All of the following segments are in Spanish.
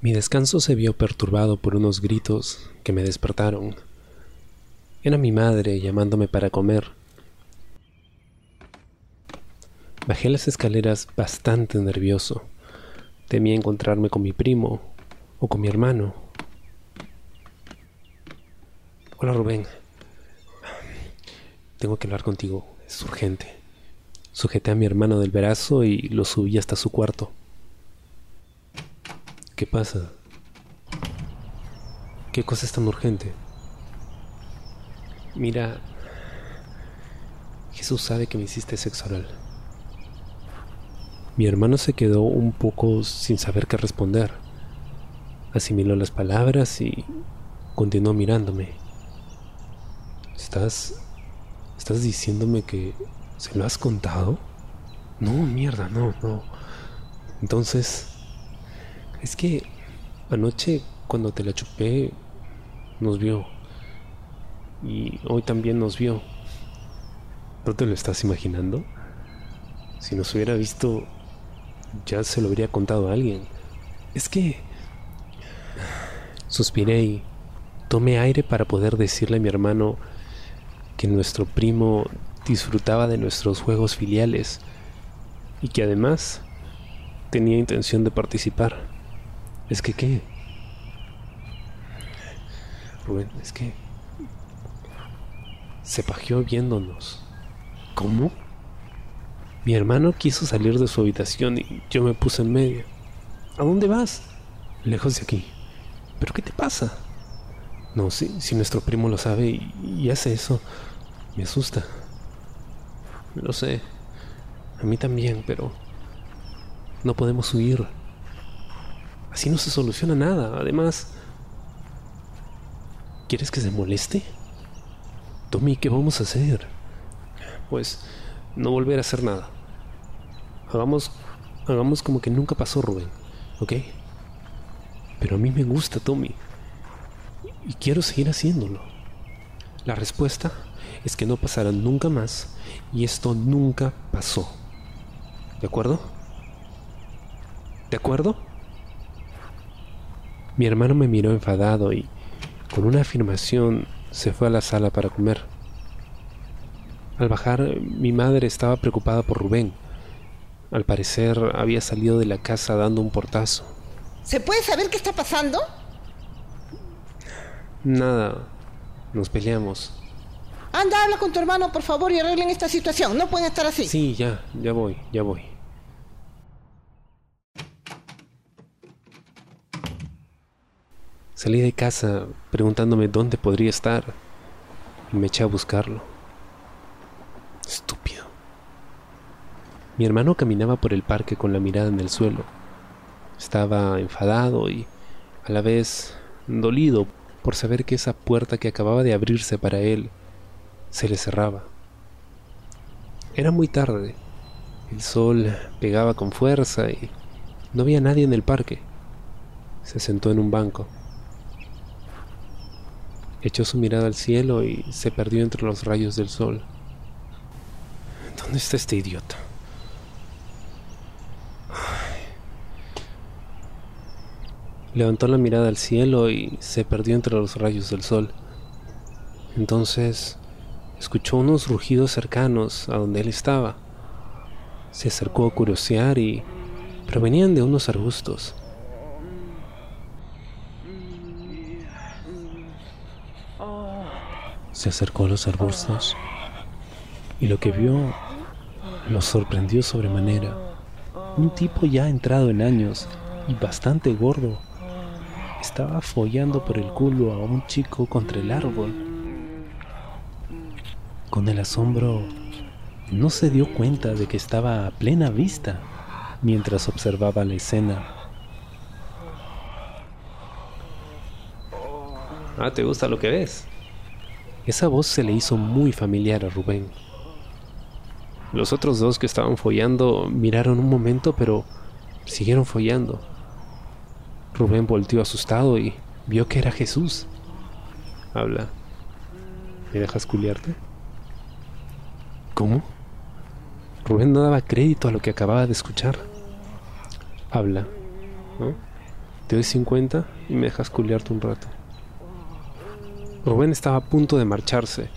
Mi descanso se vio perturbado por unos gritos que me despertaron. Era mi madre llamándome para comer. Bajé las escaleras bastante nervioso. Temía encontrarme con mi primo o con mi hermano. Hola Rubén. Tengo que hablar contigo. Es urgente. Sujeté a mi hermano del brazo y lo subí hasta su cuarto. ¿Qué pasa? ¿Qué cosa es tan urgente? Mira, Jesús sabe que me hiciste sexo oral. Mi hermano se quedó un poco sin saber qué responder. Asimiló las palabras y continuó mirándome. ¿Estás... ¿Estás diciéndome que se lo has contado? No, mierda, no, no. Entonces, es que anoche cuando te la chupé nos vio. Y hoy también nos vio. ¿No te lo estás imaginando? Si nos hubiera visto, ya se lo habría contado a alguien. Es que... Suspiré y tomé aire para poder decirle a mi hermano que nuestro primo disfrutaba de nuestros juegos filiales y que además tenía intención de participar. Es que qué. Rubén, es que se pajeó viéndonos. ¿Cómo? Mi hermano quiso salir de su habitación y yo me puse en medio. ¿A dónde vas? Lejos de aquí. ¿Pero qué te pasa? No, si, si nuestro primo lo sabe y, y hace eso, me asusta. Lo sé. A mí también, pero no podemos huir. Así no se soluciona nada. Además, ¿quieres que se moleste? Tommy, ¿qué vamos a hacer? Pues no volver a hacer nada. Hagamos, hagamos como que nunca pasó, Rubén, ¿ok? Pero a mí me gusta, Tommy. Y quiero seguir haciéndolo. La respuesta es que no pasará nunca más y esto nunca pasó. ¿De acuerdo? ¿De acuerdo? Mi hermano me miró enfadado y, con una afirmación, se fue a la sala para comer. Al bajar, mi madre estaba preocupada por Rubén. Al parecer, había salido de la casa dando un portazo. ¿Se puede saber qué está pasando? Nada, nos peleamos. Anda, habla con tu hermano, por favor, y arreglen esta situación. No pueden estar así. Sí, ya, ya voy, ya voy. Salí de casa preguntándome dónde podría estar y me eché a buscarlo. Estúpido. Mi hermano caminaba por el parque con la mirada en el suelo. Estaba enfadado y a la vez dolido por saber que esa puerta que acababa de abrirse para él se le cerraba. Era muy tarde. El sol pegaba con fuerza y no había nadie en el parque. Se sentó en un banco. Echó su mirada al cielo y se perdió entre los rayos del sol. ¿Dónde está este idiota? Levantó la mirada al cielo y se perdió entre los rayos del sol. Entonces escuchó unos rugidos cercanos a donde él estaba. Se acercó a curiosear y provenían de unos arbustos. Se acercó a los arbustos y lo que vio lo sorprendió sobremanera. Un tipo ya entrado en años y bastante gordo estaba follando por el culo a un chico contra el árbol. Con el asombro, no se dio cuenta de que estaba a plena vista mientras observaba la escena. Ah, ¿te gusta lo que ves? Esa voz se le hizo muy familiar a Rubén. Los otros dos que estaban follando miraron un momento, pero siguieron follando. Rubén volteó asustado y vio que era Jesús. Habla. ¿Me dejas culiarte? ¿Cómo? Rubén no daba crédito a lo que acababa de escuchar. Habla. ¿no? Te doy 50 y me dejas culiarte un rato. Rubén estaba a punto de marcharse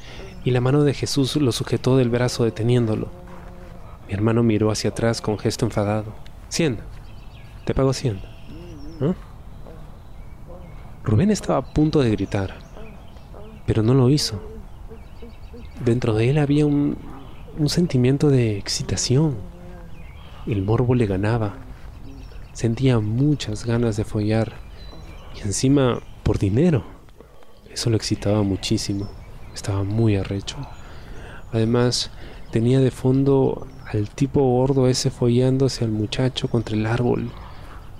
y la mano de Jesús lo sujetó del brazo deteniéndolo. Mi hermano miró hacia atrás con gesto enfadado. Cien. Te pago cien. Rubén estaba a punto de gritar, pero no lo hizo. Dentro de él había un, un sentimiento de excitación. El morbo le ganaba. Sentía muchas ganas de follar y encima por dinero. Eso lo excitaba muchísimo. Estaba muy arrecho. Además, tenía de fondo al tipo gordo ese follándose al muchacho contra el árbol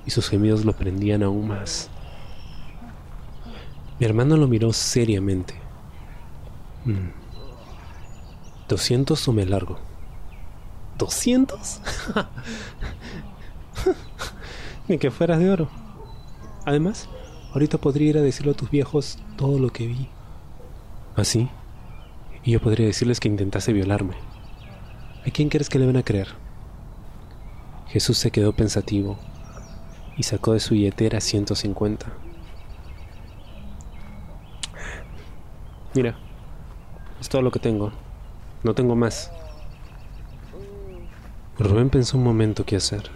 y sus gemidos lo prendían aún más. Mi hermano lo miró seriamente. Mm. ¿Doscientos o me largo? ¿Doscientos? Ni que fueras de oro. Además, ahorita podría ir a decirle a tus viejos todo lo que vi. Así. y yo podría decirles que intentase violarme. ¿A quién crees que le van a creer? Jesús se quedó pensativo y sacó de su billetera 150. Mira, es todo lo que tengo. No tengo más. Rubén pensó un momento qué hacer.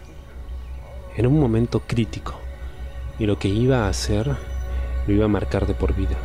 Era un momento crítico y lo que iba a hacer lo iba a marcar de por vida.